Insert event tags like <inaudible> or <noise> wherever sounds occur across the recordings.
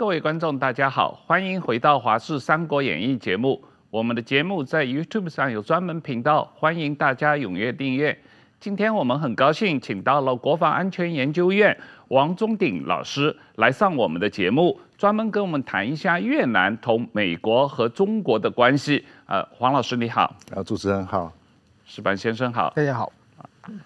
各位观众，大家好，欢迎回到《华视三国演义》节目。我们的节目在 YouTube 上有专门频道，欢迎大家踊跃订阅。今天我们很高兴请到了国防安全研究院王忠鼎老师来上我们的节目，专门跟我们谈一下越南同美国和中国的关系。呃，黄老师你好，啊，主持人好，石板先生好，大家好。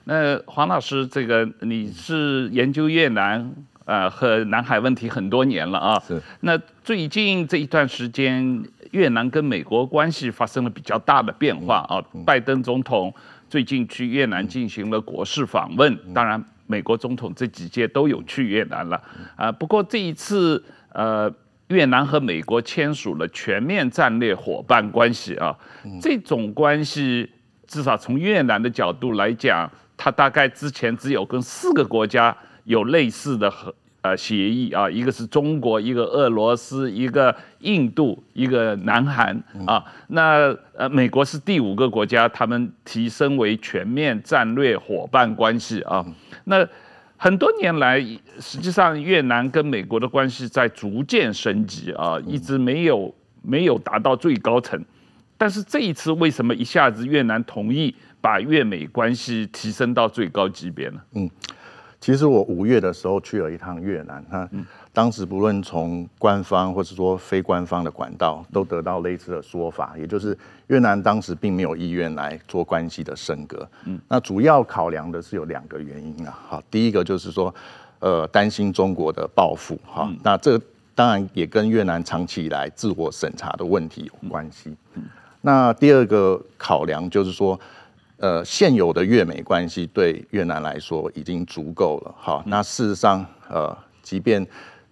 那黄老师，这个你是研究越南呃和南海问题很多年了啊。是。那最近这一段时间，越南跟美国关系发生了比较大的变化啊。拜登总统最近去越南进行了国事访问，当然美国总统这几届都有去越南了啊。不过这一次呃，越南和美国签署了全面战略伙伴关系啊，这种关系。至少从越南的角度来讲，它大概之前只有跟四个国家有类似的和呃协议啊，一个是中国，一个俄罗斯，一个印度，一个南韩啊。那呃美国是第五个国家，他们提升为全面战略伙伴关系啊。那很多年来，实际上越南跟美国的关系在逐渐升级啊，一直没有没有达到最高层。但是这一次为什么一下子越南同意把越美关系提升到最高级别呢？嗯，其实我五月的时候去了一趟越南，哈，当时不论从官方或者说非官方的管道，都得到类似的说法，也就是越南当时并没有意愿来做关系的升格。嗯，那主要考量的是有两个原因啊，好，第一个就是说，呃，担心中国的报复，哈，那这当然也跟越南长期以来自我审查的问题有关系。嗯。那第二个考量就是说，呃，现有的越美关系对越南来说已经足够了。好，那事实上，呃，即便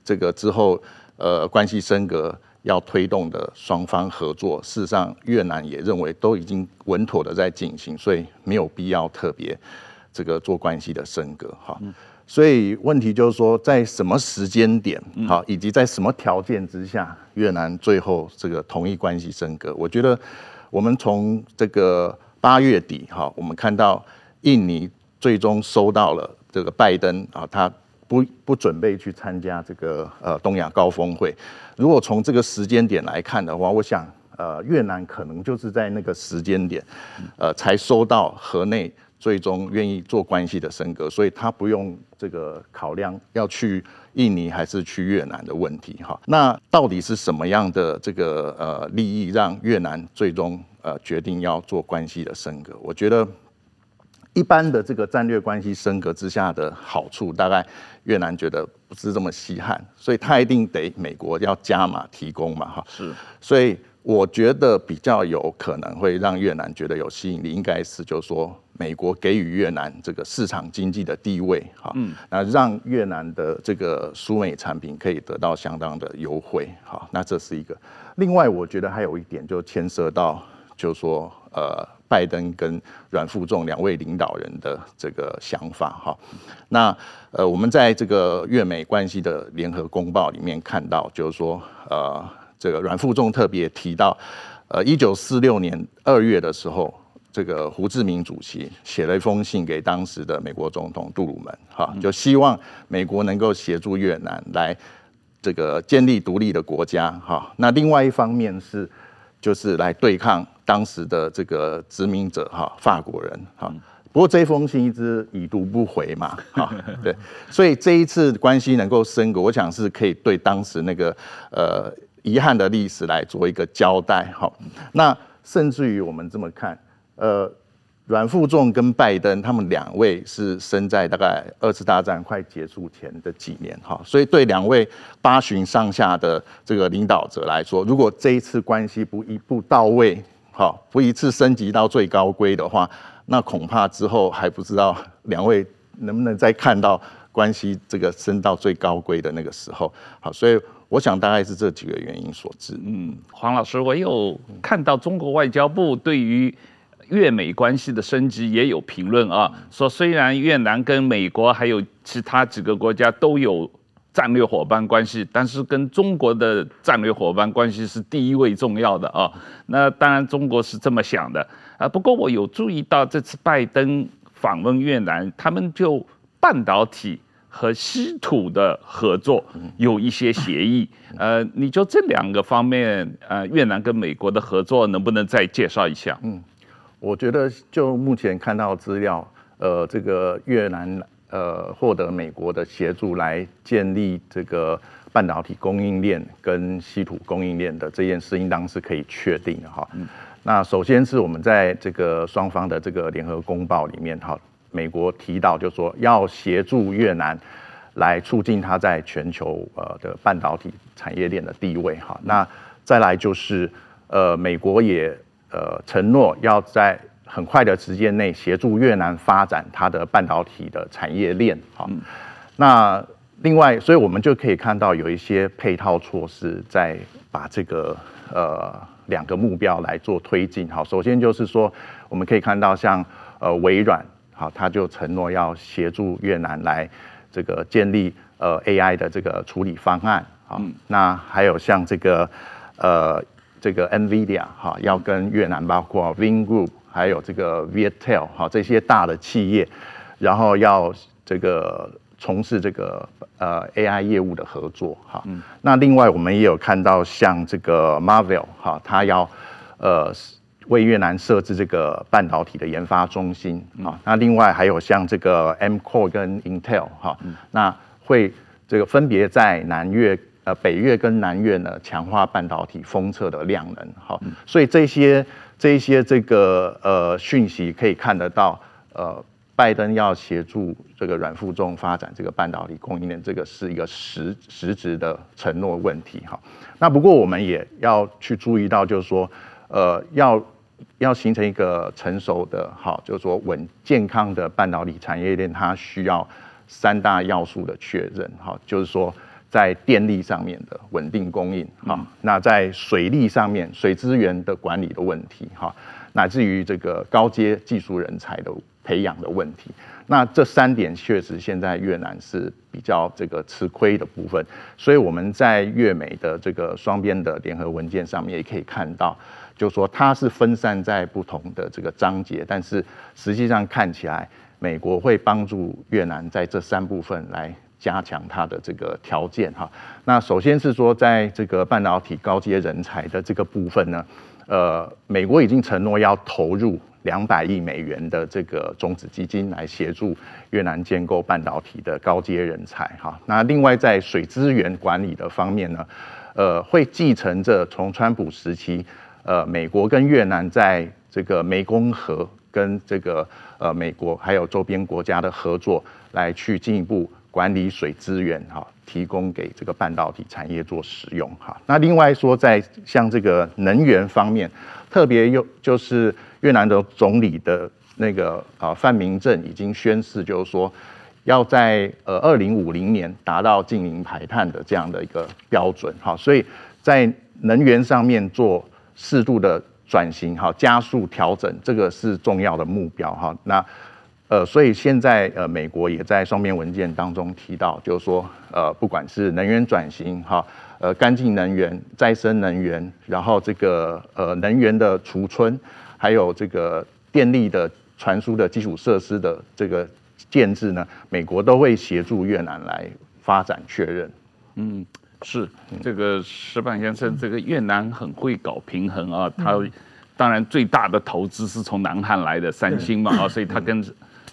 这个之后，呃，关系升格要推动的双方合作，事实上越南也认为都已经稳妥的在进行，所以没有必要特别这个做关系的升格。哈。所以问题就是说，在什么时间点，好，以及在什么条件之下，越南最后这个同意关系升格？我觉得，我们从这个八月底，哈，我们看到印尼最终收到了这个拜登啊，他不不准备去参加这个呃东亚高峰会。如果从这个时间点来看的话，我想呃越南可能就是在那个时间点，呃才收到河内。最终愿意做关系的升格，所以他不用这个考量要去印尼还是去越南的问题哈。那到底是什么样的这个呃利益让越南最终呃决定要做关系的升格？我觉得一般的这个战略关系升格之下的好处，大概越南觉得不是这么稀罕，所以他一定得美国要加码提供嘛哈。是，所以我觉得比较有可能会让越南觉得有吸引力，应该是就是说。美国给予越南这个市场经济的地位，哈，那让越南的这个输美产品可以得到相当的优惠，好，那这是一个。另外，我觉得还有一点就牵涉到，就是说，呃，拜登跟阮富仲两位领导人的这个想法，哈。那呃，我们在这个越美关系的联合公报里面看到，就是说，呃，这个阮富仲特别提到，呃，一九四六年二月的时候。这个胡志明主席写了一封信给当时的美国总统杜鲁门，哈，就希望美国能够协助越南来这个建立独立的国家，哈。那另外一方面是，就是来对抗当时的这个殖民者，哈，法国人，哈。不过这封信一直已读不回嘛，哈，对。所以这一次关系能够升格，我想是可以对当时那个呃遗憾的历史来做一个交代，哈。那甚至于我们这么看。呃，阮富仲跟拜登他们两位是生在大概二次大战快结束前的几年哈，所以对两位八旬上下的这个领导者来说，如果这一次关系不一步到位，哈，不一次升级到最高规的话，那恐怕之后还不知道两位能不能再看到关系这个升到最高规的那个时候。好，所以我想大概是这几个原因所致。嗯，黄老师，我有看到中国外交部对于越美关系的升级也有评论啊，说虽然越南跟美国还有其他几个国家都有战略伙伴关系，但是跟中国的战略伙伴关系是第一位重要的啊。那当然中国是这么想的啊。不过我有注意到这次拜登访问越南，他们就半导体和稀土的合作有一些协议。呃，你就这两个方面，呃，越南跟美国的合作能不能再介绍一下？嗯，我觉得就目前看到资料，呃，这个越南呃获得美国的协助来建立这个半导体供应链跟稀土供应链的这件事，应当是可以确定的哈。嗯那首先是我们在这个双方的这个联合公报里面，哈，美国提到就是说要协助越南来促进它在全球呃的半导体产业链的地位，哈。那再来就是呃，美国也呃承诺要在很快的时间内协助越南发展它的半导体的产业链，哈。那另外，所以我们就可以看到有一些配套措施在把这个呃。两个目标来做推进，好，首先就是说，我们可以看到像呃微软，好，他就承诺要协助越南来这个建立呃 AI 的这个处理方案，好，那还有像这个呃这个 NVIDIA 哈，要跟越南包括 Vingroup 还有这个 Viettel 哈这些大的企业，然后要这个。从事这个呃 AI 业务的合作哈，嗯、那另外我们也有看到像这个 Marvell 哈，它要呃为越南设置这个半导体的研发中心啊，嗯、那另外还有像这个 M-Core 跟 Intel 哈，嗯、那会这个分别在南越呃北越跟南越呢强化半导体封测的量能哈，嗯、所以这些这些这个呃讯息可以看得到呃。拜登要协助这个阮富仲发展这个半导体供应链，这个是一个实实质的承诺问题哈。那不过我们也要去注意到，就是说，呃，要要形成一个成熟的好，就是说稳健康的半导体产业链，它需要三大要素的确认好，就是说在电力上面的稳定供应哈，嗯、那在水利上面水资源的管理的问题哈，乃至于这个高阶技术人才的。培养的问题，那这三点确实现在越南是比较这个吃亏的部分，所以我们在越美的这个双边的联合文件上面也可以看到，就是说它是分散在不同的这个章节，但是实际上看起来，美国会帮助越南在这三部分来加强它的这个条件哈。那首先是说，在这个半导体高阶人才的这个部分呢，呃，美国已经承诺要投入。两百亿美元的这个种子基金来协助越南建构半导体的高阶人才哈。那另外在水资源管理的方面呢，呃，会继承着从川普时期，呃，美国跟越南在这个湄公河跟这个呃美国还有周边国家的合作，来去进一步管理水资源哈，提供给这个半导体产业做使用哈。那另外说在像这个能源方面，特别又就是。越南的总理的那个啊范明政已经宣誓，就是说要在呃二零五零年达到净零排碳的这样的一个标准，哈，所以在能源上面做适度的转型，哈，加速调整，这个是重要的目标，哈。那呃，所以现在呃，美国也在双边文件当中提到，就是说呃，不管是能源转型，哈，呃，干净能源、再生能源，然后这个呃能源的储存。还有这个电力的传输的基础设施的这个建置呢，美国都会协助越南来发展确认。嗯，是这个石板先生，这个越南很会搞平衡啊。他当然最大的投资是从南韩来的三星嘛啊，所以他跟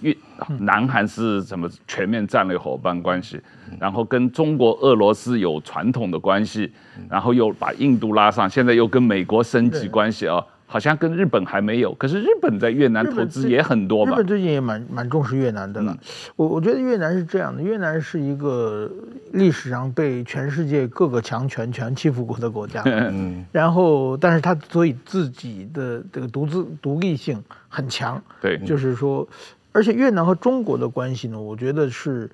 越南韩是什么全面战略伙伴关系，然后跟中国、俄罗斯有传统的关系，然后又把印度拉上，现在又跟美国升级关系啊。好像跟日本还没有，可是日本在越南投资也很多吧？日本最近也蛮蛮重视越南的了。我、嗯、我觉得越南是这样的，越南是一个历史上被全世界各个强权全欺负过的国家。<laughs> 嗯。然后，但是它所以自己的这个独自独立性很强。对。就是说，而且越南和中国的关系呢，我觉得是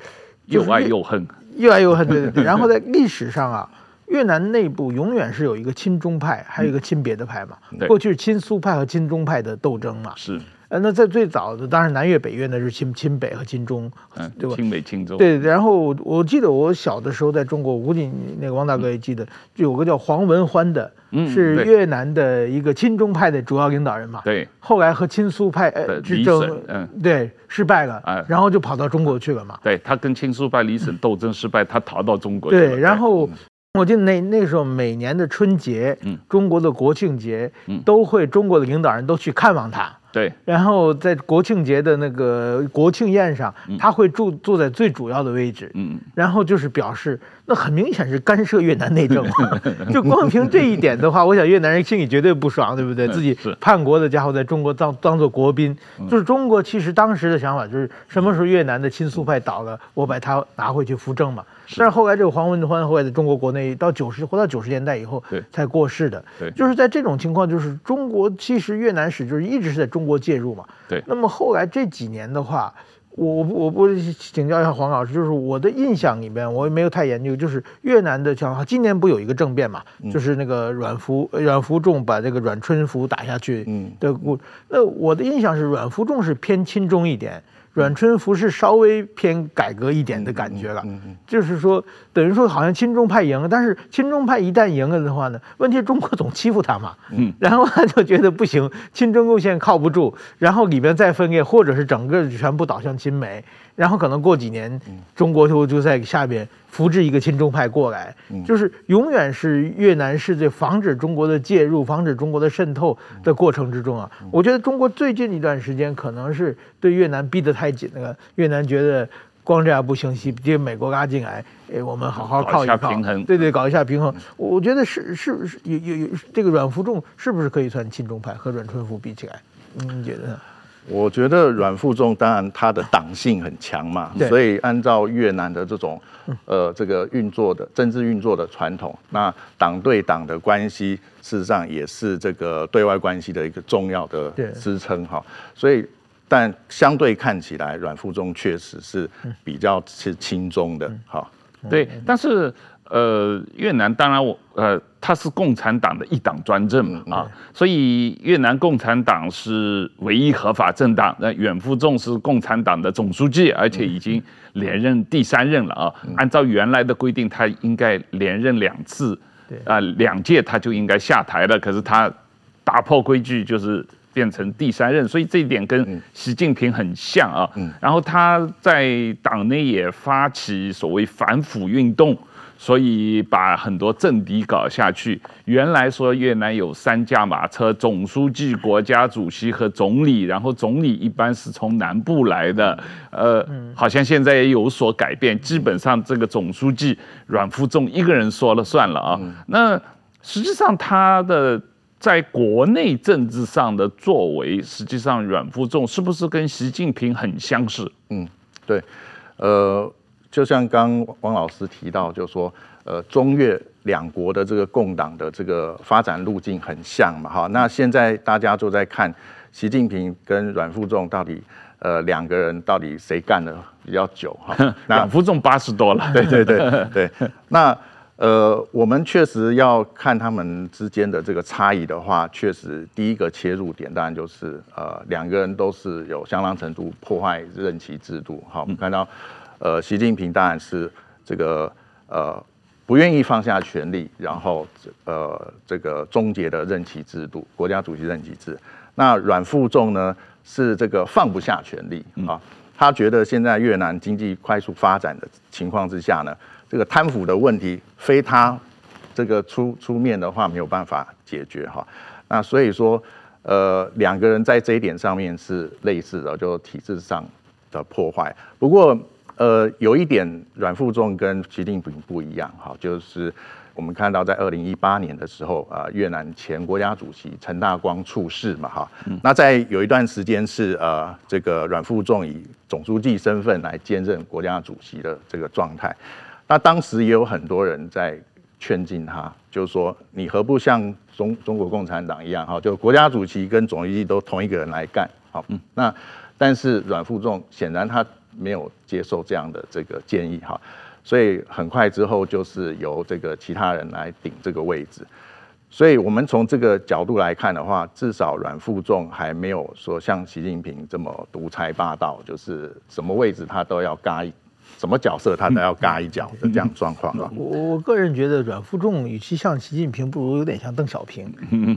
又爱又恨，又爱又恨。对对对。<laughs> 然后在历史上啊。越南内部永远是有一个亲中派，还有一个亲别的派嘛。过去是亲苏派和亲中派的斗争嘛。是。呃，那在最早的当然南越北越呢是亲亲北和亲中，嗯，对吧？亲北亲中。对，然后我记得我小的时候在中国，我估计那个王大哥也记得，就有个叫黄文欢的，嗯，是越南的一个亲中派的主要领导人嘛。对。后来和亲苏派呃之争，嗯，对，失败了，啊，然后就跑到中国去了嘛。对，他跟亲苏派李省斗争失败，他逃到中国去了。对，然后。我记得那那时候每年的春节，嗯，中国的国庆节，嗯，都会中国的领导人都去看望他，对。然后在国庆节的那个国庆宴上，他会住坐在最主要的位置，嗯，然后就是表示，那很明显是干涉越南内政嘛。<laughs> 就光凭这一点的话，我想越南人心里绝对不爽，对不对？自己叛国的家伙在中国当当做国宾，就是中国其实当时的想法就是，什么时候越南的亲苏派倒了，我把他拿回去扶正嘛。但是后来这个黄文欢后来在中国国内到九十活到九十年代以后，才过世的。对，就是在这种情况，就是中国其实越南史就是一直是在中国介入嘛。对。那么后来这几年的话，我我我我请教一下黄老师，就是我的印象里面，我也没有太研究，就是越南的像今年不有一个政变嘛，就是那个阮福阮福仲把这个阮春福打下去的故。那我的印象是阮福仲是偏亲中一点。阮春福是稍微偏改革一点的感觉了，就是说，等于说好像亲中派赢了，但是亲中派一旦赢了的话呢，问题是中国总欺负他嘛，<laughs> 然后他就觉得不行，亲中路线靠不住，然后里边再分裂，或者是整个全部倒向亲美。然后可能过几年，中国就就在下边扶植一个亲中派过来，就是永远是越南是在防止中国的介入、防止中国的渗透的过程之中啊。我觉得中国最近一段时间可能是对越南逼得太紧了，越南觉得光这样不行，西接美国拉进来，哎，我们好好靠一靠，平衡，对对，搞一下平衡。我觉得是是是有有有这个阮福仲是不是可以算亲中派和阮春福比起来？你觉得呢？我觉得阮富仲当然他的党性很强嘛，所以按照越南的这种呃这个运作的政治运作的传统，那党对党的关系事实上也是这个对外关系的一个重要的支撑哈。所以但相对看起来，阮富仲确实是比较是轻中的哈。对，但是。呃，越南当然我呃，它是共产党的一党专政嘛啊，所以越南共产党是唯一合法政党。那阮富仲是共产党的总书记，而且已经连任第三任了啊。按照原来的规定，他应该连任两次，啊，两届他就应该下台了。可是他打破规矩，就是变成第三任，所以这一点跟习近平很像啊。然后他在党内也发起所谓反腐运动。所以把很多政敌搞下去。原来说越南有三驾马车，总书记、国家主席和总理，然后总理一般是从南部来的。呃，好像现在也有所改变，基本上这个总书记阮富仲一个人说了算了啊。那实际上他的在国内政治上的作为，实际上阮富仲是不是跟习近平很相似？嗯，对，呃。就像刚汪老师提到，就是说，呃，中越两国的这个共党的这个发展路径很像嘛，哈。那现在大家都在看习近平跟阮富仲到底，呃，两个人到底谁干的比较久哈？<laughs> 阮富仲八十多了，<laughs> 对对对对。那呃，我们确实要看他们之间的这个差异的话，确实第一个切入点当然就是呃，两个人都是有相当程度破坏任期制度，好，我们看到。呃，习近平当然是这个呃不愿意放下权力，然后呃这个终结的任期制度，国家主席任期制。那阮富仲呢是这个放不下权力啊，他觉得现在越南经济快速发展的情况之下呢，这个贪腐的问题非他这个出出面的话没有办法解决哈。那所以说呃两个人在这一点上面是类似的，就体制上的破坏。不过。呃，有一点，阮富仲跟习近平不一样哈，就是我们看到在二零一八年的时候啊，越南前国家主席陈大光猝逝嘛哈，那在有一段时间是呃，这个阮富仲以总书记身份来兼任国家主席的这个状态，那当时也有很多人在劝进他，就是说你何不像中中国共产党一样哈，就国家主席跟总书记都同一个人来干，好，那但是阮富仲显然他。没有接受这样的这个建议哈，所以很快之后就是由这个其他人来顶这个位置，所以我们从这个角度来看的话，至少阮富仲还没有说像习近平这么独裁霸道，就是什么位置他都要嘎一。什么角色他都要嘎一脚的这样状况啊！我我个人觉得阮富仲与其像习近平，不如有点像邓小平。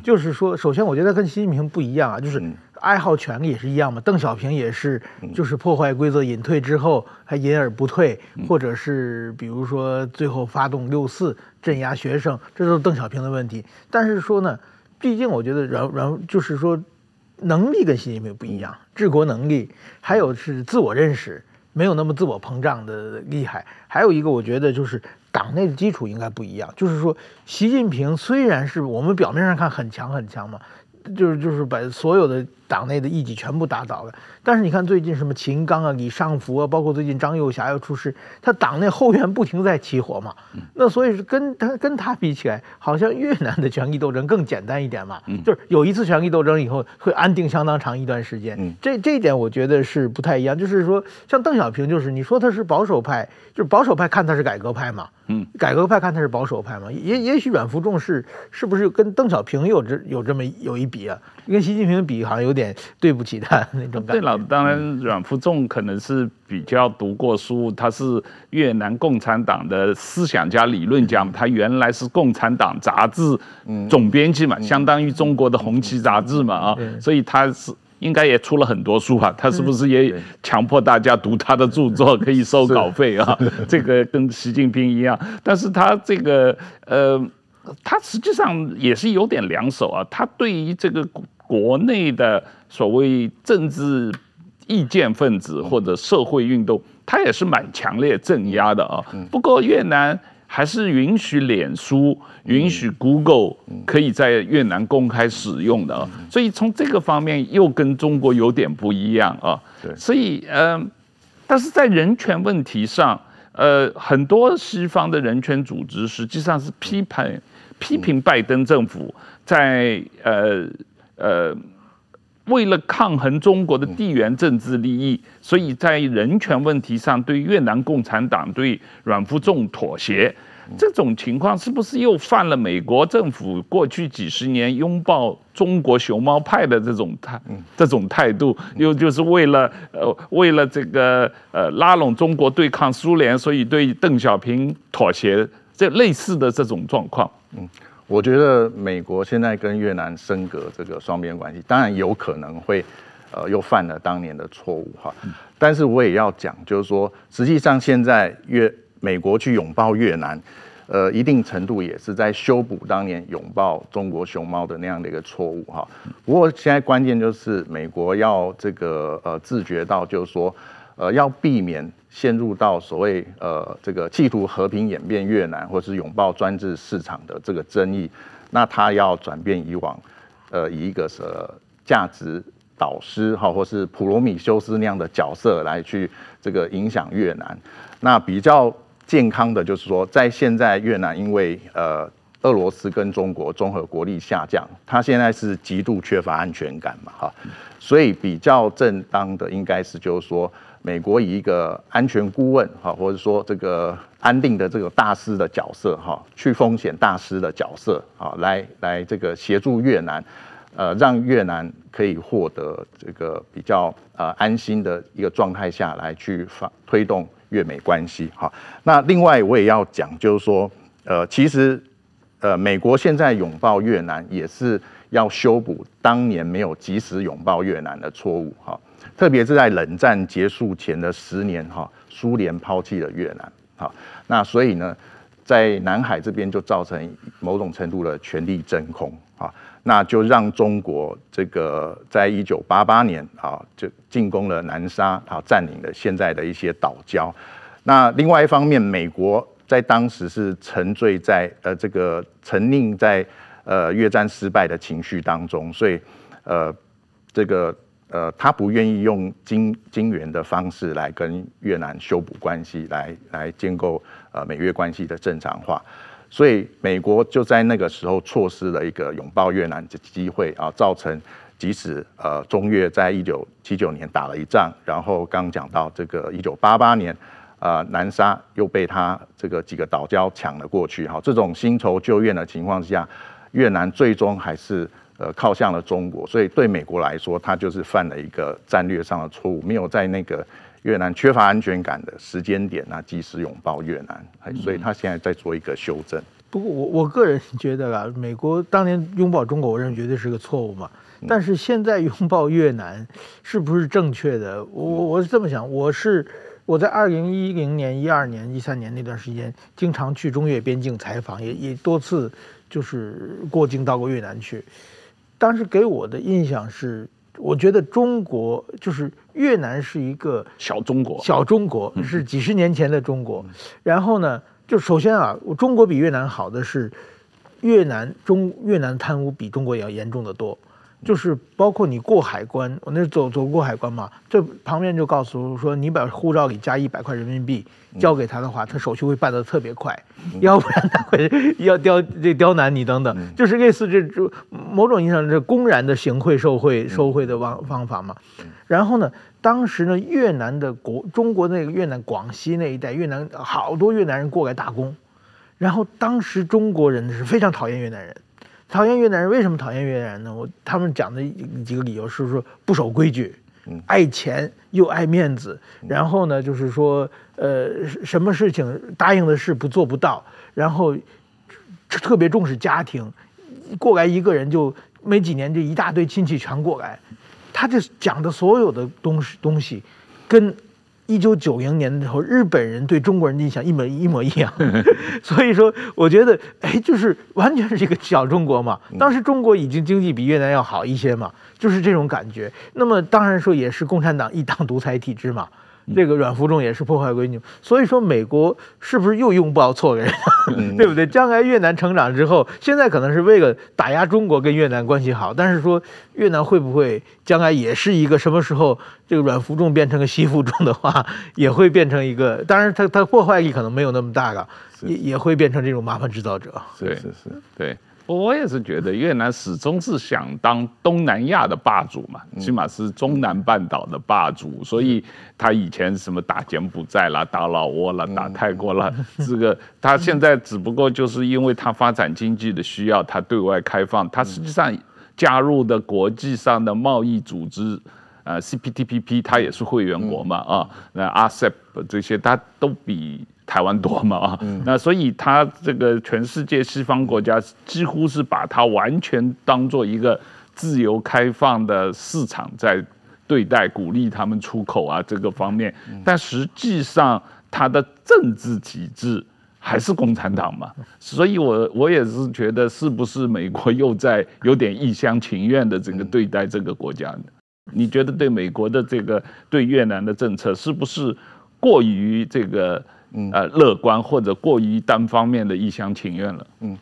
就是说，首先我觉得跟习近平不一样啊，就是爱好权力也是一样嘛。邓小平也是，就是破坏规则隐退之后还隐而不退，或者是比如说最后发动六四镇压学生，这都是邓小平的问题。但是说呢，毕竟我觉得阮阮就是说能力跟习近平不一样，治国能力还有是自我认识。没有那么自我膨胀的厉害，还有一个我觉得就是党内的基础应该不一样，就是说习近平虽然是我们表面上看很强很强嘛，就是就是把所有的。党内的异己全部打倒了，但是你看最近什么秦刚啊、李尚福啊，包括最近张幼侠又出事，他党内后援不停在起火嘛。那所以是跟他跟他比起来，好像越南的权力斗争更简单一点嘛。就是有一次权力斗争以后会安定相当长一段时间。这这一点我觉得是不太一样。就是说，像邓小平，就是你说他是保守派，就是保守派看他是改革派嘛。嗯，改革派看他是保守派嘛。也也许阮福仲是是不是跟邓小平有这有这么有一比啊？跟习近平比好像有。点对不起他那种感觉。对了，当然阮富仲可能是比较读过书，他是越南共产党的思想家、理论家，他原来是共产党杂志总编辑嘛，相当于中国的红旗杂志嘛啊，所以他是应该也出了很多书哈。他是不是也强迫大家读他的著作，可以收稿费啊？<laughs> 这个跟习近平一样，但是他这个呃，他实际上也是有点两手啊，他对于这个。国内的所谓政治意见分子或者社会运动，他也是蛮强烈镇压的啊。不过越南还是允许脸书、允许 Google 可以在越南公开使用的啊。所以从这个方面又跟中国有点不一样啊。所以呃，但是在人权问题上，呃，很多西方的人权组织实际上是批判批评拜登政府在呃。呃，为了抗衡中国的地缘政治利益，所以在人权问题上对越南共产党、对阮富仲妥协，这种情况是不是又犯了美国政府过去几十年拥抱中国熊猫派的这种态这种态度？又就是为了呃为了这个呃拉拢中国对抗苏联，所以对邓小平妥协，这类似的这种状况，嗯。我觉得美国现在跟越南升格这个双边关系，当然有可能会，呃，又犯了当年的错误哈。但是我也要讲，就是说，实际上现在越美国去拥抱越南，呃，一定程度也是在修补当年拥抱中国熊猫的那样的一个错误哈。不过现在关键就是美国要这个呃自觉到，就是说，呃，要避免。陷入到所谓呃这个企图和平演变越南，或是拥抱专制市场的这个争议，那他要转变以往，呃以一个是价值导师哈，或是普罗米修斯那样的角色来去这个影响越南。那比较健康的就是说，在现在越南因为呃俄罗斯跟中国综合国力下降，他现在是极度缺乏安全感嘛哈，所以比较正当的应该是就是说。美国以一个安全顾问哈，或者说这个安定的这个大师的角色哈，去风险大师的角色啊，来来这个协助越南，呃，让越南可以获得这个比较呃安心的一个状态下来去发推动越美关系哈。那另外我也要讲，就是说呃，其实呃，美国现在拥抱越南也是要修补当年没有及时拥抱越南的错误哈。特别是在冷战结束前的十年，哈，苏联抛弃了越南，哈，那所以呢，在南海这边就造成某种程度的权力真空，啊，那就让中国这个在一九八八年啊，就进攻了南沙，啊，占领了现在的一些岛礁。那另外一方面，美国在当时是沉醉在呃这个沉溺在呃越战失败的情绪当中，所以呃这个。呃，他不愿意用金金援的方式来跟越南修补关系，来来建构呃美越关系的正常化，所以美国就在那个时候错失了一个拥抱越南的机会啊，造成即使呃中越在一九七九年打了一仗，然后刚讲到这个一九八八年、呃、南沙又被他这个几个岛礁抢了过去哈，这种新仇旧怨的情况下。越南最终还是呃靠向了中国，所以对美国来说，他就是犯了一个战略上的错误，没有在那个越南缺乏安全感的时间点啊，及时拥抱越南，所以他现在在做一个修正。不过我我个人觉得啊，美国当年拥抱中国，我认为绝对是个错误嘛。但是现在拥抱越南是不是正确的？我我是这么想，我是我在二零一零年、一二年、一三年那段时间，经常去中越边境采访，也也多次就是过境到过越南去。当时给我的印象是，我觉得中国就是越南是一个小中国，小中国是几十年前的中国。然后呢，就首先啊，中国比越南好的是，越南中越南贪污比中国也要严重的多。就是包括你过海关，我那走走过海关嘛，这旁边就告诉我说，你把护照里加一百块人民币交给他的话，他手续会办得特别快，要不然他会要刁这刁难你等等，就是类似这种某种意义上是公然的行贿受贿受贿的方方法嘛。然后呢，当时呢，越南的国中国那个越南广西那一带越南好多越南人过来打工，然后当时中国人是非常讨厌越南人。讨厌越南人，为什么讨厌越南人呢？我他们讲的几个理由是说不守规矩，爱钱又爱面子，然后呢就是说呃什么事情答应的事不做不到，然后特别重视家庭，过来一个人就没几年就一大堆亲戚全过来，他这讲的所有的东西东西跟。一九九零年的时候，日本人对中国人的印象一模一模一样，<laughs> 所以说我觉得，哎，就是完全是一个小中国嘛。当时中国已经经济比越南要好一些嘛，就是这种感觉。那么当然说也是共产党一党独裁体制嘛。这个软服众也是破坏规矩，所以说美国是不是又拥抱错人，<laughs> 对不对？将来越南成长之后，现在可能是为了打压中国跟越南关系好，但是说越南会不会将来也是一个什么时候这个软服众变成个西服众的话，<laughs> 也会变成一个？当然它它破坏力可能没有那么大了，也也会变成这种麻烦制造者。对是是，对。我也是觉得越南始终是想当东南亚的霸主嘛，起码是中南半岛的霸主，所以他以前什么打柬埔寨啦、打老挝啦、打泰国啦，<laughs> 这个他现在只不过就是因为他发展经济的需要，他对外开放，他实际上加入的国际上的贸易组织，呃，CPTPP 他也是会员国嘛，啊，那 RCEP 这些他都比。台湾多嘛啊，那所以他这个全世界西方国家几乎是把它完全当做一个自由开放的市场在对待，鼓励他们出口啊这个方面，但实际上它的政治体制还是共产党嘛，所以我我也是觉得是不是美国又在有点一厢情愿的这个对待这个国家呢？你觉得对美国的这个对越南的政策是不是过于这个？嗯，呃，乐观或者过于单方面的一厢情愿了。嗯，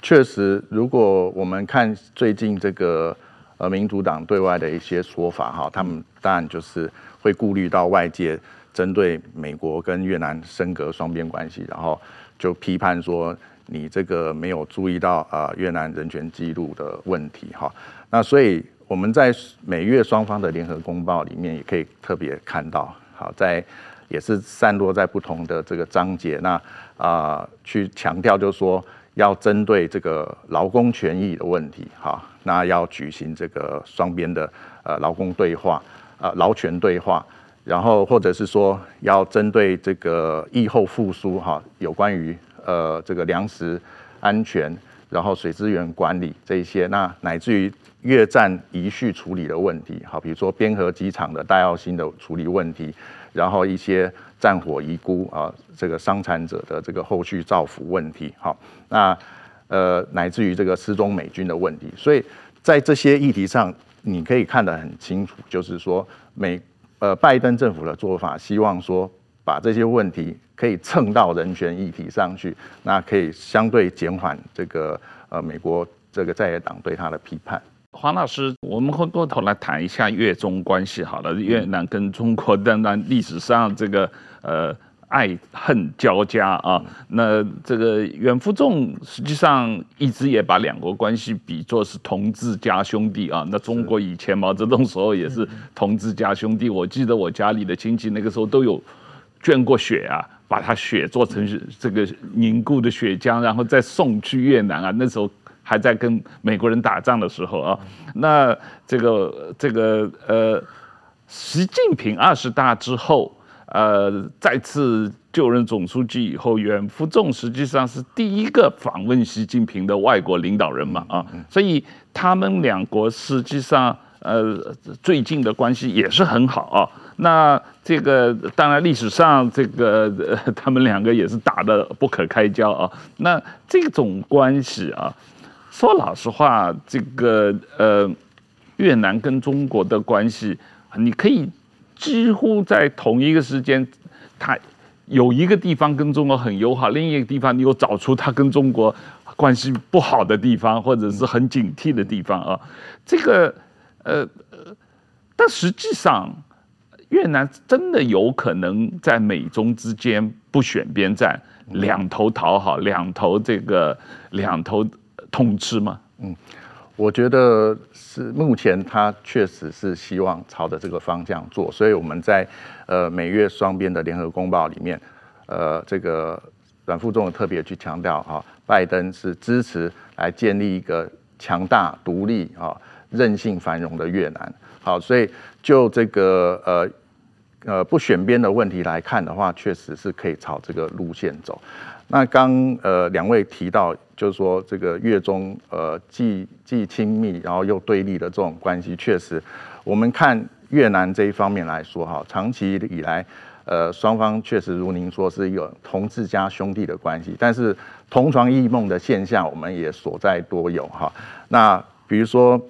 确实，如果我们看最近这个呃民主党对外的一些说法哈，他们当然就是会顾虑到外界针对美国跟越南升格双边关系，然后就批判说你这个没有注意到啊越南人权记录的问题哈。那所以我们在美越双方的联合公报里面也可以特别看到，好在。也是散落在不同的这个章节，那啊、去强调就是说要针对这个劳工权益的问题，哈，那要举行这个双边的呃劳工对话，呃劳权对话，然后或者是说要针对这个疫后复苏，哈，有关于呃这个粮食安全，然后水资源管理这一些，那乃至于越战遗绪处理的问题，好，比如说边河机场的戴奥星的处理问题。然后一些战火遗孤啊，这个伤残者的这个后续造福问题，好，那呃乃至于这个失踪美军的问题，所以在这些议题上，你可以看得很清楚，就是说美呃拜登政府的做法，希望说把这些问题可以蹭到人权议题上去，那可以相对减缓这个呃美国这个在野党对他的批判。黄老师，我们回过头来谈一下越中关系好了。越南跟中国当然历史上这个呃爱恨交加啊。那这个阮福仲实际上一直也把两国关系比作是同志加兄弟啊。那中国以前毛泽东时候也是同志加兄弟。我记得我家里的亲戚那个时候都有捐过血啊，把他血做成这个凝固的血浆，然后再送去越南啊。那时候。还在跟美国人打仗的时候啊，那这个这个呃，习近平二十大之后，呃，再次就任总书记以后，阮富仲实际上是第一个访问习近平的外国领导人嘛啊，所以他们两国实际上呃最近的关系也是很好啊。那这个当然历史上这个他们两个也是打得不可开交啊。那这种关系啊，说老实话，这个呃越南跟中国的关系，你可以几乎在同一个时间，他有一个地方跟中国很友好，另一个地方你又找出他跟中国关系不好的地方，或者是很警惕的地方啊。这个呃，但实际上。越南真的有可能在美中之间不选边站，两头讨好，两头这个两头通吃吗？嗯，我觉得是目前他确实是希望朝着这个方向做，所以我们在呃美越双边的联合公报里面，呃，这个阮富仲特别去强调啊，拜登是支持来建立一个强大、独立啊、韧性、繁荣的越南。好，所以就这个呃。呃，不选边的问题来看的话，确实是可以朝这个路线走。那刚呃两位提到，就是说这个越中呃既既亲密然后又对立的这种关系，确实我们看越南这一方面来说哈，长期以来呃双方确实如您说是一个同志加兄弟的关系，但是同床异梦的现象我们也所在多有哈。那比如说。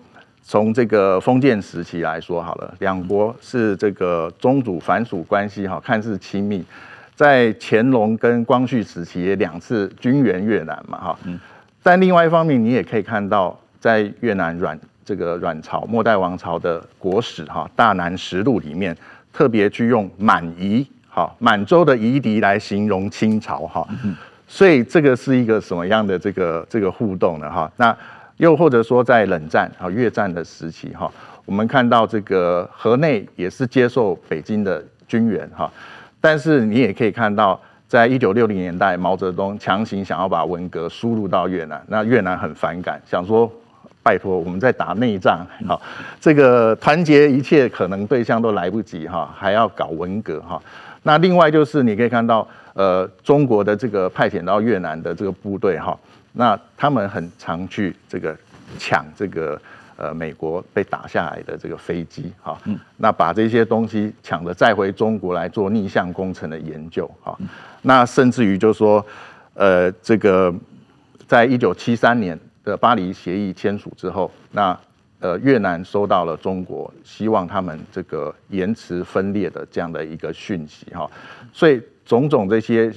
从这个封建时期来说好了，两国是这个宗主藩属关系哈，看似亲密。在乾隆跟光绪时期也两次军援越南嘛哈。但另外一方面，你也可以看到，在越南阮这个阮朝末代王朝的国史哈《大南实录》里面，特别去用满夷哈满洲的夷狄来形容清朝哈。所以这个是一个什么样的这个这个互动呢哈？那。又或者说，在冷战啊、越战的时期哈，我们看到这个河内也是接受北京的军援哈，但是你也可以看到，在一九六零年代，毛泽东强行想要把文革输入到越南，那越南很反感，想说拜托我们在打内战，哈，这个团结一切可能对象都来不及哈，还要搞文革哈。那另外就是你可以看到，呃，中国的这个派遣到越南的这个部队哈。那他们很常去这个抢这个呃美国被打下来的这个飞机哈，那把这些东西抢着再回中国来做逆向工程的研究哈，那甚至于就是说呃这个在一九七三年的巴黎协议签署之后，那呃越南收到了中国希望他们这个延迟分裂的这样的一个讯息哈，所以种种这些。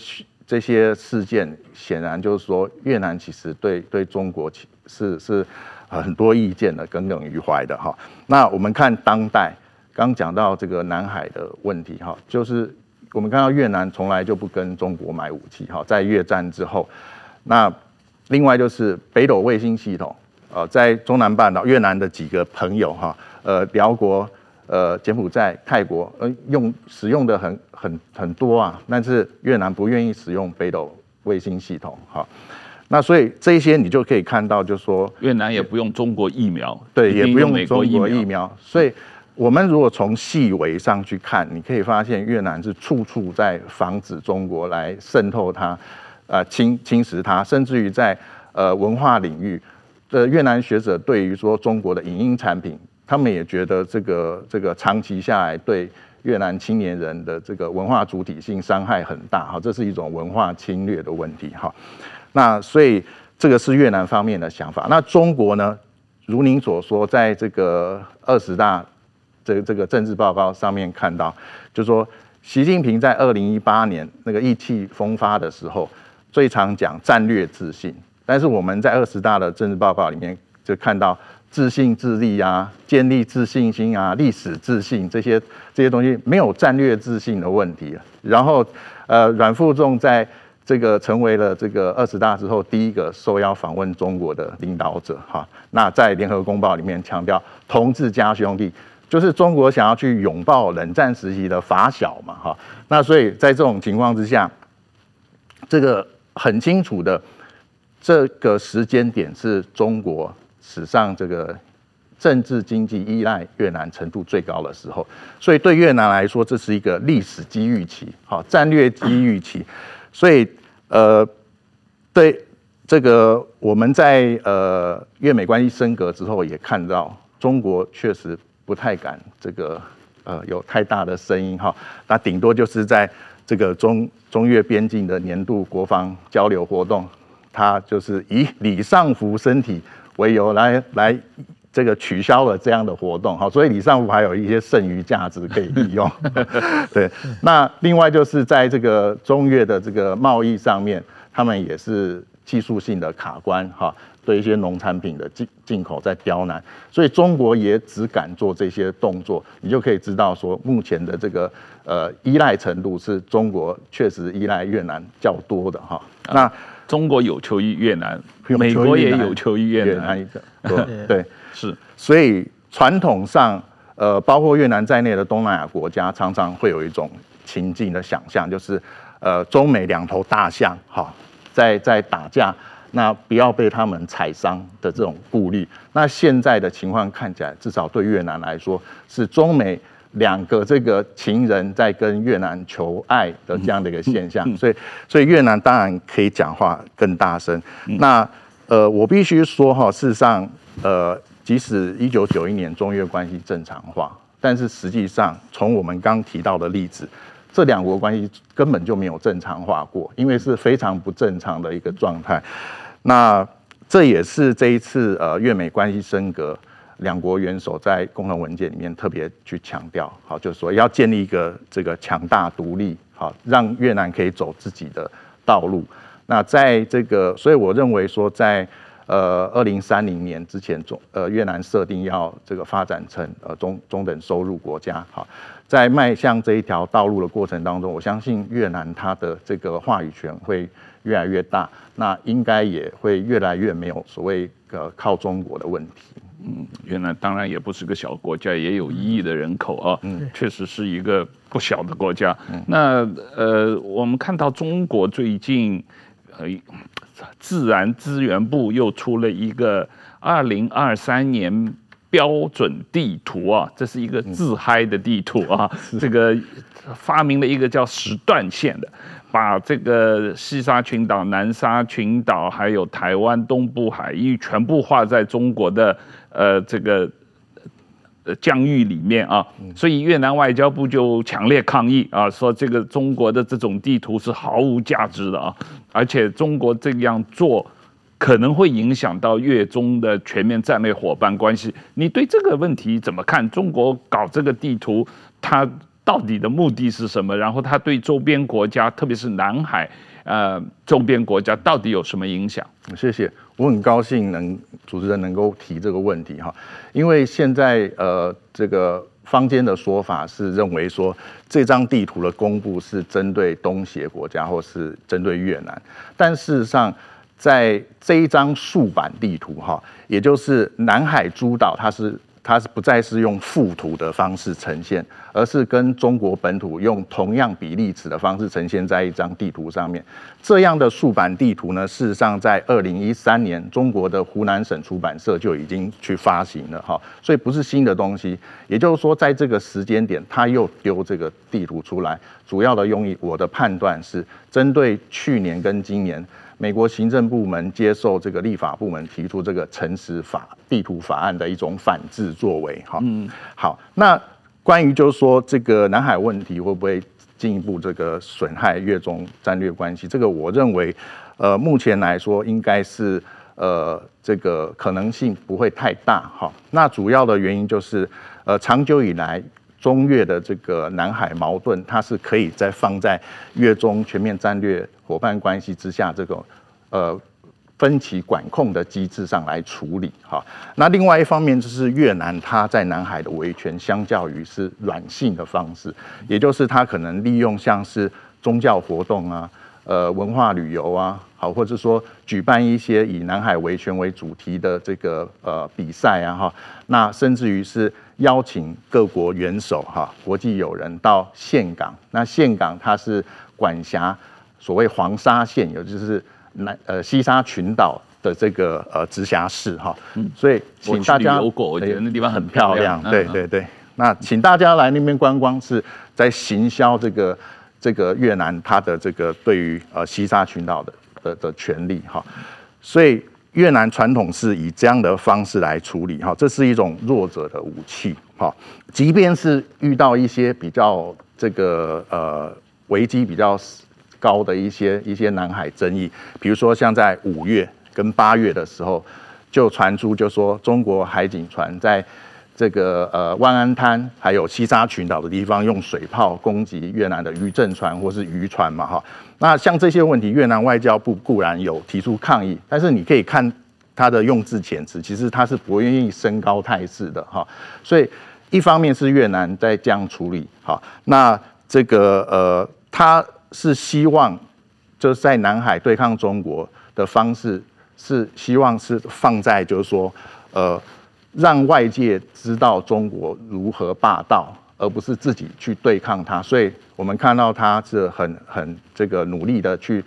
这些事件显然就是说，越南其实对对中国是是很多意见的，耿耿于怀的哈。那我们看当代，刚讲到这个南海的问题哈，就是我们看到越南从来就不跟中国买武器哈，在越战之后，那另外就是北斗卫星系统，呃，在中南半岛越南的几个朋友哈，呃，寮国。呃，柬埔寨、泰国，呃，用使用的很很很多啊，但是越南不愿意使用北斗卫星系统，哈，那所以这些你就可以看到，就是说越南也不用中国疫苗，对，也不用中国疫苗，所以我们如果从细微上去看，你可以发现越南是处处在防止中国来渗透它，呃，侵侵蚀它，甚至于在呃文化领域，呃，越南学者对于说中国的影音产品。他们也觉得这个这个长期下来对越南青年人的这个文化主体性伤害很大哈，这是一种文化侵略的问题哈。那所以这个是越南方面的想法。那中国呢？如您所说，在这个二十大这个这个政治报告上面看到，就是说习近平在二零一八年那个意气风发的时候，最常讲战略自信，但是我们在二十大的政治报告里面就看到。自信自立啊，建立自信心啊，历史自信这些这些东西没有战略自信的问题。然后，呃，阮富仲在这个成为了这个二十大之后第一个受邀访问中国的领导者哈。那在联合公报里面强调同志加兄弟，就是中国想要去拥抱冷战时期的法小嘛哈。那所以在这种情况之下，这个很清楚的。这个时间点是中国史上这个政治经济依赖越南程度最高的时候，所以对越南来说，这是一个历史机遇期，好，战略机遇期。所以，呃，对这个我们在呃越美关系升格之后，也看到中国确实不太敢这个呃有太大的声音哈，那顶多就是在这个中中越边境的年度国防交流活动，他就是以李尚福身体为由来来这个取消了这样的活动哈，所以李尚福还有一些剩余价值可以利用。<laughs> 对，那另外就是在这个中越的这个贸易上面，他们也是技术性的卡关哈，对一些农产品的进进口在刁难，所以中国也只敢做这些动作，你就可以知道说目前的这个呃依赖程度是中国确实依赖越南较多的哈。那中国有求于越南，美国也有求于越南，对对。是，所以传统上，呃，包括越南在内的东南亚国家，常常会有一种情境的想象，就是，呃，中美两头大象，哈，在在打架，那不要被他们踩伤的这种顾虑。那现在的情况看起来，至少对越南来说，是中美两个这个情人在跟越南求爱的这样的一个现象。所以，所以越南当然可以讲话更大声。那，呃，我必须说哈，事实上，呃。即使一九九一年中越关系正常化，但是实际上从我们刚提到的例子，这两国关系根本就没有正常化过，因为是非常不正常的一个状态。那这也是这一次呃越美关系升格，两国元首在共同文件里面特别去强调，好，就是说要建立一个这个强大独立，好，让越南可以走自己的道路。那在这个，所以我认为说在。呃，二零三零年之前，中呃越南设定要这个发展成呃中中等收入国家，好，在迈向这一条道路的过程当中，我相信越南它的这个话语权会越来越大，那应该也会越来越没有所谓呃靠中国的问题。嗯，越南当然也不是个小国家，也有一亿的人口啊，嗯，确实是一个不小的国家。嗯，那呃，我们看到中国最近呃。自然资源部又出了一个二零二三年标准地图啊，这是一个自嗨的地图啊。<laughs> 这个发明了一个叫时段线的，把这个西沙群岛、南沙群岛还有台湾东部海域全部划在中国的呃这个。呃，疆域里面啊，所以越南外交部就强烈抗议啊，说这个中国的这种地图是毫无价值的啊，而且中国这样做可能会影响到越中的全面战略伙伴关系。你对这个问题怎么看？中国搞这个地图，它到底的目的是什么？然后它对周边国家，特别是南海。呃，周边国家到底有什么影响？谢谢，我很高兴能主持人能够提这个问题哈，因为现在呃，这个坊间的说法是认为说，这张地图的公布是针对东协国家或是针对越南，但事实上，在这一张竖版地图哈，也就是南海诸岛，它是。它是不再是用附图的方式呈现，而是跟中国本土用同样比例尺的方式呈现在一张地图上面。这样的竖版地图呢，事实上在二零一三年，中国的湖南省出版社就已经去发行了哈，所以不是新的东西。也就是说，在这个时间点，他又丢这个地图出来，主要的用意，我的判断是针对去年跟今年。美国行政部门接受这个立法部门提出这个诚实法地图法案的一种反制作为，哈，嗯，好，那关于就是说这个南海问题会不会进一步这个损害越中战略关系？这个我认为，呃，目前来说应该是呃这个可能性不会太大，哈。那主要的原因就是，呃，长久以来。中越的这个南海矛盾，它是可以在放在越中全面战略伙伴关系之下这个呃分歧管控的机制上来处理哈。那另外一方面就是越南它在南海的维权，相较于是软性的方式，也就是它可能利用像是宗教活动啊、呃文化旅游啊，好，或者说举办一些以南海维权为主题的这个呃比赛啊哈，那甚至于是。邀请各国元首哈，国际友人到岘港。那岘港它是管辖所谓黄沙县，也就是南呃西沙群岛的这个呃直辖市哈，所以请大家有过，我觉得那地方很漂亮。对对对，那请大家来那边观光，是在行销这个这个越南它的这个对于呃西沙群岛的的的权利哈，所以越南传统是以这样的方式来处理哈，这是一种弱者的武器哈，即便是遇到一些比较这个呃危机比较高的一些一些南海争议，比如说像在五月跟八月的时候，就传出就说中国海警船在这个呃万安滩还有西沙群岛的地方用水炮攻击越南的渔政船或是渔船嘛哈。那像这些问题，越南外交部固然有提出抗议，但是你可以看他的用字遣词，其实他是不愿意升高态势的哈。所以一方面是越南在这样处理哈，那这个呃他。是希望就是在南海对抗中国的方式，是希望是放在就是说，呃，让外界知道中国如何霸道，而不是自己去对抗它。所以我们看到他是很很这个努力的去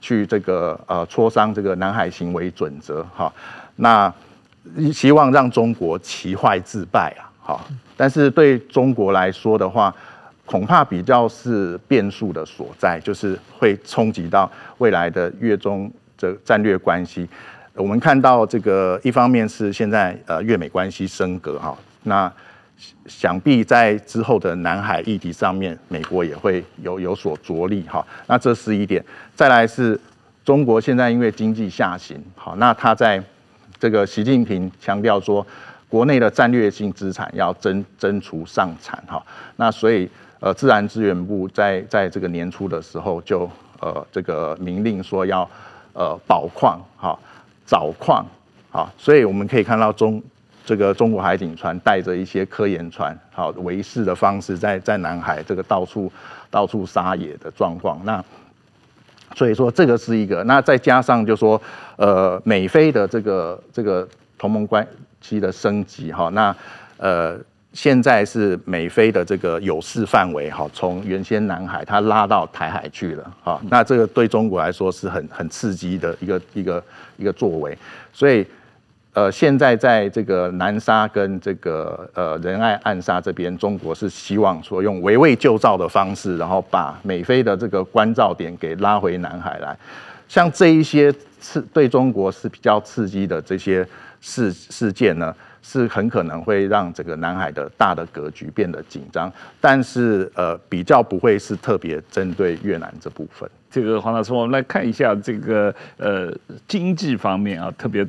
去这个呃磋商这个南海行为准则哈。那希望让中国其坏自败啊，好，但是对中国来说的话。恐怕比较是变数的所在，就是会冲击到未来的越中这战略关系。我们看到这个一方面是现在呃越美关系升格哈，那想必在之后的南海议题上面，美国也会有有所着力哈。那这是一点，再来是中国现在因为经济下行，好，那他在这个习近平强调说，国内的战略性资产要增增储上产哈，那所以。呃，自然资源部在在这个年初的时候就呃这个明令说要呃保矿哈找矿哈，所以我们可以看到中这个中国海警船带着一些科研船好维事的方式在在南海这个到处到处撒野的状况，那所以说这个是一个，那再加上就说呃美菲的这个这个同盟关系的升级哈，那呃。现在是美菲的这个有事范围，哈，从原先南海它拉到台海去了，哈，那这个对中国来说是很很刺激的一个一个一个作为，所以，呃，现在在这个南沙跟这个呃仁爱暗沙这边，中国是希望说用围魏救赵的方式，然后把美菲的这个关照点给拉回南海来，像这一些刺对中国是比较刺激的这些事事件呢。是很可能会让这个南海的大的格局变得紧张，但是呃比较不会是特别针对越南这部分。这个黄老师，我们来看一下这个呃经济方面啊，特别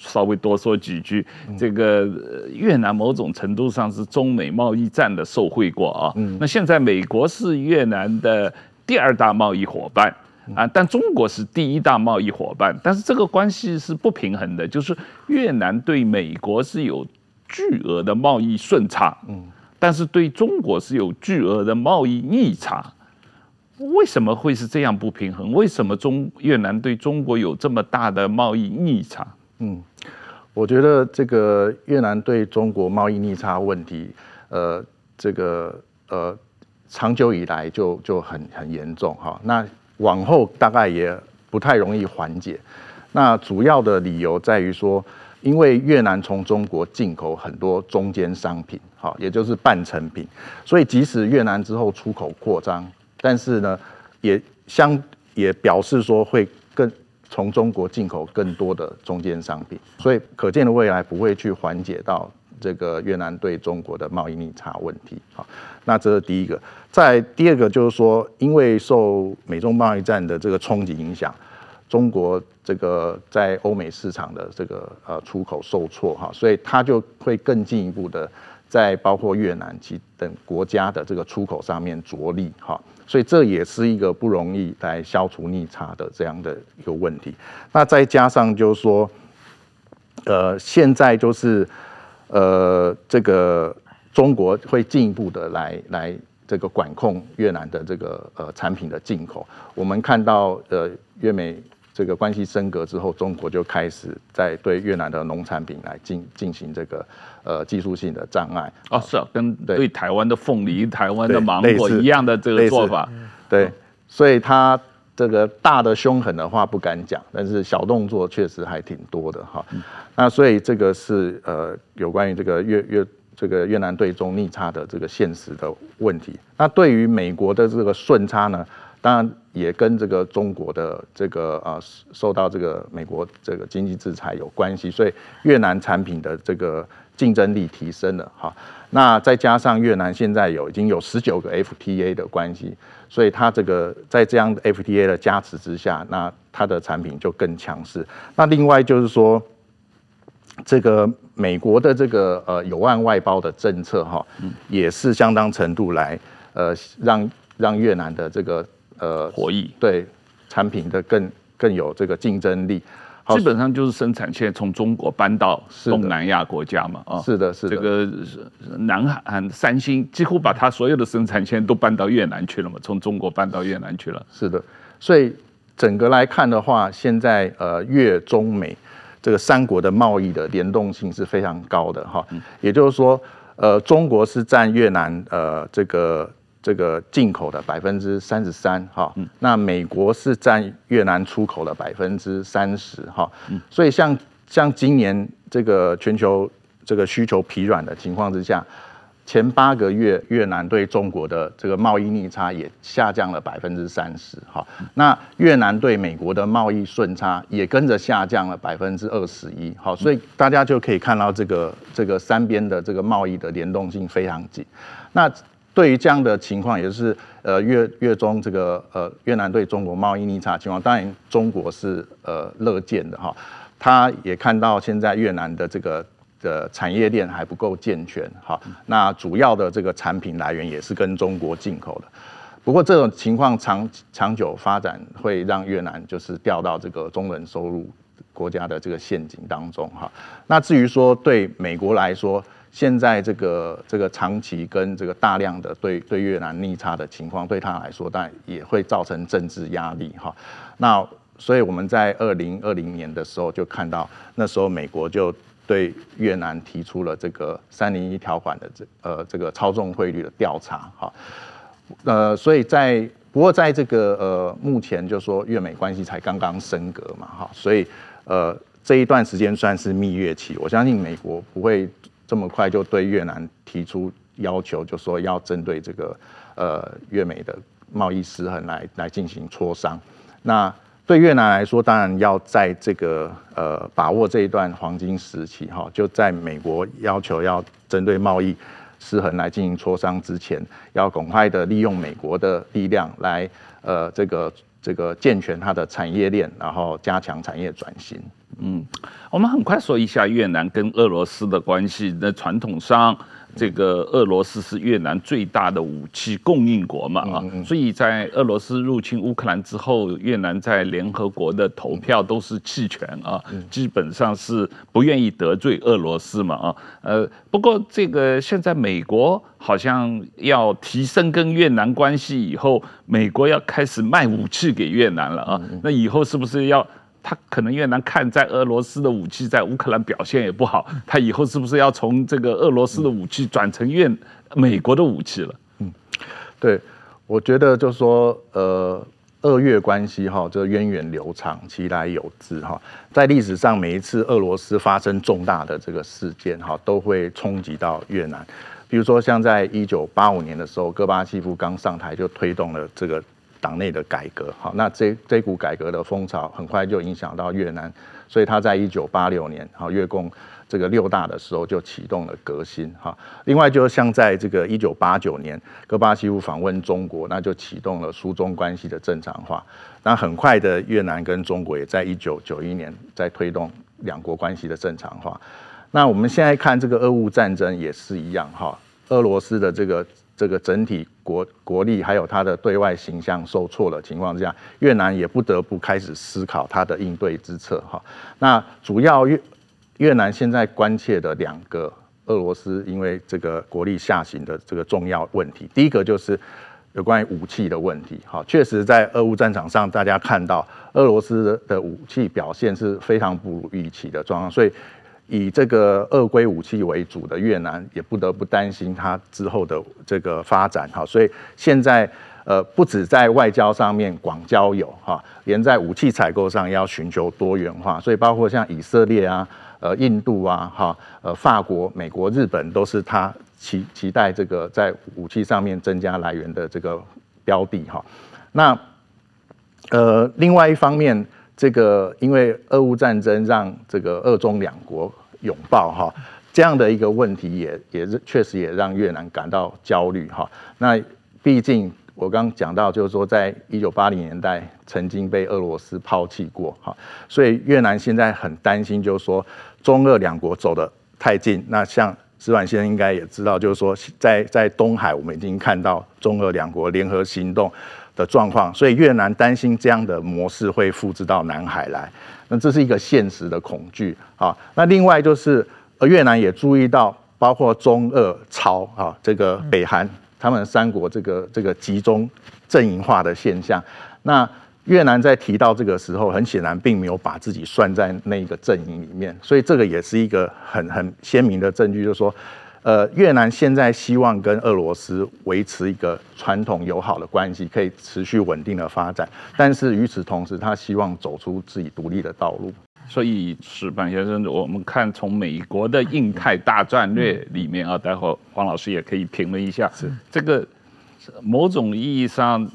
稍微多说几句。这个越南某种程度上是中美贸易战的受惠国啊。嗯。那现在美国是越南的第二大贸易伙伴。啊，但中国是第一大贸易伙伴，但是这个关系是不平衡的，就是越南对美国是有巨额的贸易顺差，嗯，但是对中国是有巨额的贸易逆差，为什么会是这样不平衡？为什么中越南对中国有这么大的贸易逆差？嗯，我觉得这个越南对中国贸易逆差问题，呃，这个呃，长久以来就就很很严重哈，那。往后大概也不太容易缓解，那主要的理由在于说，因为越南从中国进口很多中间商品，好，也就是半成品，所以即使越南之后出口扩张，但是呢，也相也表示说会更从中国进口更多的中间商品，所以可见的未来不会去缓解到。这个越南对中国的贸易逆差问题，好，那这是第一个。再第二个就是说，因为受美中贸易战的这个冲击影响，中国这个在欧美市场的这个呃出口受挫哈，所以它就会更进一步的在包括越南及等国家的这个出口上面着力哈，所以这也是一个不容易来消除逆差的这样的一个问题。那再加上就是说，呃，现在就是。呃，这个中国会进一步的来来这个管控越南的这个呃产品的进口。我们看到呃越美这个关系升格之后，中国就开始在对越南的农产品来进进行这个呃技术性的障碍。哦，是啊，跟对台湾的凤梨、台湾的芒果一样的这个做法。对，所以它这个大的凶狠的话不敢讲，但是小动作确实还挺多的哈。那所以这个是呃有关于这个越越这个越南对中逆差的这个现实的问题。那对于美国的这个顺差呢，当然也跟这个中国的这个呃受到这个美国这个经济制裁有关系，所以越南产品的这个竞争力提升了哈。那再加上越南现在有已经有十九个 FTA 的关系，所以它这个在这样的 FTA 的加持之下，那它的产品就更强势。那另外就是说，这个美国的这个呃有岸外包的政策哈，也是相当程度来呃让让越南的这个呃活益对产品的更更有这个竞争力。基本上就是生产线从中国搬到东南亚国家嘛，啊，是的，是的，这个南韩三星几乎把它所有的生产线都搬到越南去了嘛，从中国搬到越南去了，是的，所以整个来看的话，现在呃越中美这个三国的贸易的联动性是非常高的哈，也就是说，呃，中国是占越南呃这个。这个进口的百分之三十三，哈，那美国是占越南出口的百分之三十，哈，所以像像今年这个全球这个需求疲软的情况之下，前八个月越南对中国的这个贸易逆差也下降了百分之三十，哈，那越南对美国的贸易顺差也跟着下降了百分之二十一，好，所以大家就可以看到这个这个三边的这个贸易的联动性非常紧，那。对于这样的情况，也就是呃越越中这个呃越南对中国贸易逆差情况，当然中国是呃乐见的哈，他也看到现在越南的这个的产业链还不够健全哈，那主要的这个产品来源也是跟中国进口的，不过这种情况长长久发展会让越南就是掉到这个中等收入国家的这个陷阱当中哈，那至于说对美国来说。现在这个这个长期跟这个大量的对对越南逆差的情况，对他来说，当然也会造成政治压力哈。那所以我们在二零二零年的时候就看到，那时候美国就对越南提出了这个三零一条款的这呃这个操纵汇率的调查哈。呃，所以在不过在这个呃目前就说越美关系才刚刚升格嘛哈，所以呃这一段时间算是蜜月期，我相信美国不会。这么快就对越南提出要求，就说要针对这个呃越美的贸易失衡来来进行磋商。那对越南来说，当然要在这个呃把握这一段黄金时期哈，就在美国要求要针对贸易失衡来进行磋商之前，要赶快的利用美国的力量来呃这个这个健全它的产业链，然后加强产业转型。嗯，我们很快说一下越南跟俄罗斯的关系。那传统上，这个俄罗斯是越南最大的武器供应国嘛啊，所以在俄罗斯入侵乌克兰之后，越南在联合国的投票都是弃权啊，基本上是不愿意得罪俄罗斯嘛啊。呃，不过这个现在美国好像要提升跟越南关系以后，美国要开始卖武器给越南了啊。那以后是不是要？他可能越南看在俄罗斯的武器在乌克兰表现也不好，他以后是不是要从这个俄罗斯的武器转成越美国的武器了？嗯，对，我觉得就是说，呃，俄越关系哈，这源远流长，其来有自哈，在历史上每一次俄罗斯发生重大的这个事件哈，都会冲击到越南，比如说像在一九八五年的时候，戈巴契夫刚上台就推动了这个。党内的改革，好，那这这股改革的风潮很快就影响到越南，所以他在一九八六年，好，越共这个六大的时候就启动了革新，哈。另外，就像在这个一九八九年，戈巴契夫访问中国，那就启动了苏中关系的正常化。那很快的，越南跟中国也在一九九一年在推动两国关系的正常化。那我们现在看这个俄乌战争也是一样，哈，俄罗斯的这个。这个整体国国力还有它的对外形象受挫的情况之下，越南也不得不开始思考它的应对之策哈。那主要越越南现在关切的两个俄罗斯因为这个国力下行的这个重要问题，第一个就是有关于武器的问题哈。确实，在俄乌战场上，大家看到俄罗斯的武器表现是非常不如预期的状况，所以。以这个俄规武器为主的越南，也不得不担心它之后的这个发展哈，所以现在呃，不止在外交上面广交友哈，连在武器采购上要寻求多元化。所以包括像以色列啊、呃印度啊、哈、呃法国、美国、日本，都是他期期待这个在武器上面增加来源的这个标的哈。那呃，另外一方面，这个因为俄乌战争让这个俄中两国拥抱哈，这样的一个问题也也是确实也让越南感到焦虑哈。那毕竟我刚讲到，就是说在一九八零年代曾经被俄罗斯抛弃过哈，所以越南现在很担心，就是说中俄两国走得太近。那像矢板先生应该也知道，就是说在在东海，我们已经看到中俄两国联合行动的状况，所以越南担心这样的模式会复制到南海来，那这是一个现实的恐惧啊。那另外就是，越南也注意到，包括中、俄、朝啊，这个北韩，他们三国这个这个集中阵营化的现象。那越南在提到这个时候，很显然并没有把自己算在那一个阵营里面，所以这个也是一个很很鲜明的证据，就是说。呃，越南现在希望跟俄罗斯维持一个传统友好的关系，可以持续稳定的发展。但是与此同时，他希望走出自己独立的道路。所以，石板先生，我们看从美国的印太大战略里面啊，待会黄老师也可以评论一下。是这个某种意义上，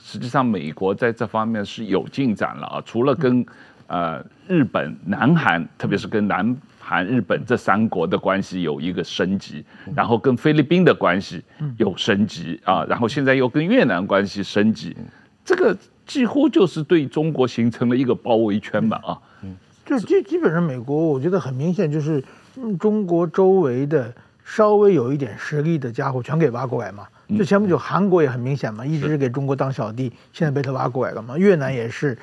实际上美国在这方面是有进展了啊。除了跟呃日本、南韩，特别是跟南。韩、日本这三国的关系有一个升级，然后跟菲律宾的关系有升级啊，然后现在又跟越南关系升级，这个几乎就是对中国形成了一个包围圈吧啊，就基基本上美国我觉得很明显就是中国周围的稍微有一点实力的家伙全给挖过来嘛。之前不久韩国也很明显嘛，一直是给中国当小弟，现在被他挖过来了嘛。越南也是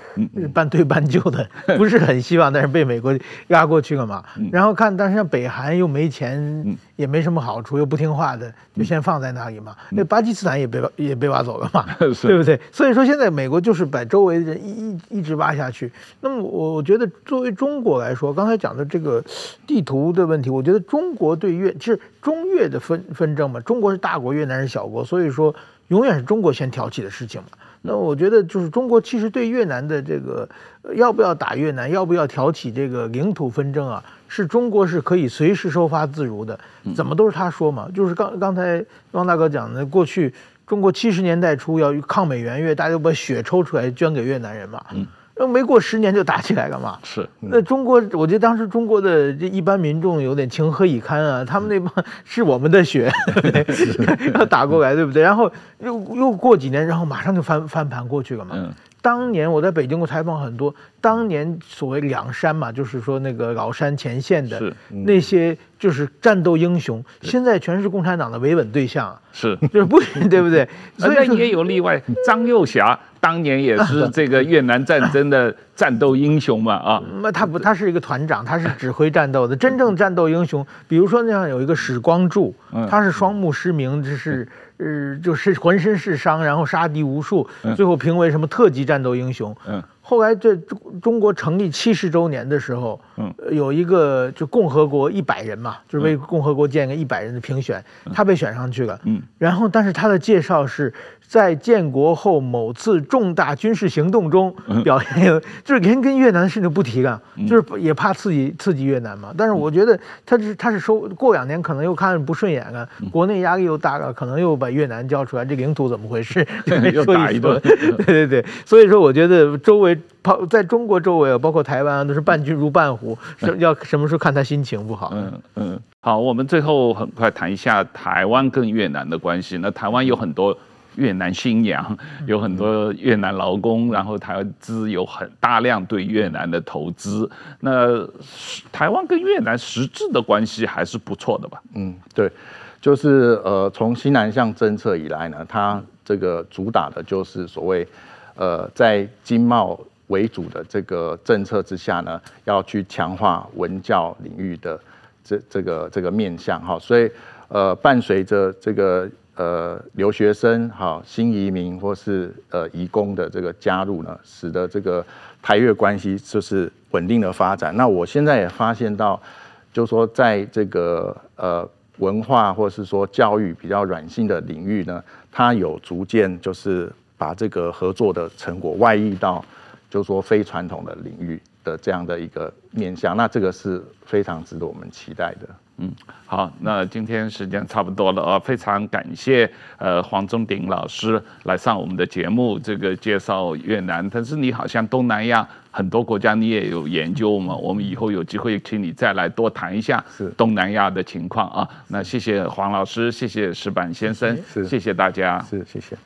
半推半就的，<laughs> 不是很希望，但是被美国压过去了嘛。然后看，但是像北韩又没钱，也没什么好处，又不听话的，就先放在那里嘛。那巴基斯坦也被也被挖走了嘛，<laughs> 对不对？所以说现在美国就是把周围的人一一一直挖下去。那么我我觉得作为中国来说，刚才讲的这个地图的问题，我觉得中国对越其实中越的纷纷争嘛，中国是大国，越南是小国。所以说，永远是中国先挑起的事情嘛。那我觉得，就是中国其实对越南的这个要不要打越南，要不要挑起这个领土纷争啊，是中国是可以随时收发自如的。怎么都是他说嘛。就是刚刚才汪大哥讲的，过去中国七十年代初要抗美援越，大家就把血抽出来捐给越南人嘛。那没过十年就打起来了嘛？是。那中国，我觉得当时中国的这一般民众有点情何以堪啊！他们那帮是我们的血，<laughs> 要打过来，对不对？然后又又过几年，然后马上就翻翻盘过去了嘛。嗯。当年我在北京，我采访很多当年所谓两山嘛，就是说那个老山前线的那些就是战斗英雄，现在全是共产党的维稳对象。是，<laughs> 就是不对不对？<laughs> 所以也有例外，张幼侠。当年也是 <laughs> 这个越南战争的战斗英雄嘛啊，那他不，他是一个团长，他是指挥战斗的真正战斗英雄。比如说那样有一个史光柱，他是双目失明，这是呃就是浑身是伤，然后杀敌无数，最后评为什么特级战斗英雄。嗯。后来这中中国成立七十周年的时候，嗯，有一个就共和国一百人嘛，就是为共和国建个一百人的评选，他被选上去了，嗯，然后但是他的介绍是在建国后某次重大军事行动中表现，<laughs> 就是连跟越南的事情不提了，就是也怕刺激刺激越南嘛。但是我觉得他是他是收过两年可能又看不顺眼了，国内压力又大了，可能又把越南交出来，这领土怎么回事？又打一顿，对对对，所以说我觉得周围。跑在中国周围啊，包括台湾啊，都是伴君如伴虎，要什么时候看他心情不好。嗯嗯，好，我们最后很快谈一下台湾跟越南的关系。那台湾有很多越南新娘，有很多越南劳工，然后台湾资有很大量对越南的投资。那台湾跟越南实质的关系还是不错的吧？嗯，对，就是呃，从新南向政策以来呢，它这个主打的就是所谓呃，在经贸。为主的这个政策之下呢，要去强化文教领域的这这个这个面向哈，所以呃，伴随着这个呃留学生哈新移民或是呃移工的这个加入呢，使得这个台越关系就是稳定的发展。那我现在也发现到，就是说在这个呃文化或是说教育比较软性的领域呢，它有逐渐就是把这个合作的成果外溢到，就是说非传统的领域的这样的一个面向，那这个是非常值得我们期待的。嗯，好，那今天时间差不多了啊，非常感谢呃黄宗鼎老师来上我们的节目，这个介绍越南。但是你好像东南亚很多国家你也有研究嘛，我们以后有机会请你再来多谈一下东南亚的情况啊。那谢谢黄老师，谢谢石板先生，是，谢谢大家，是，谢谢。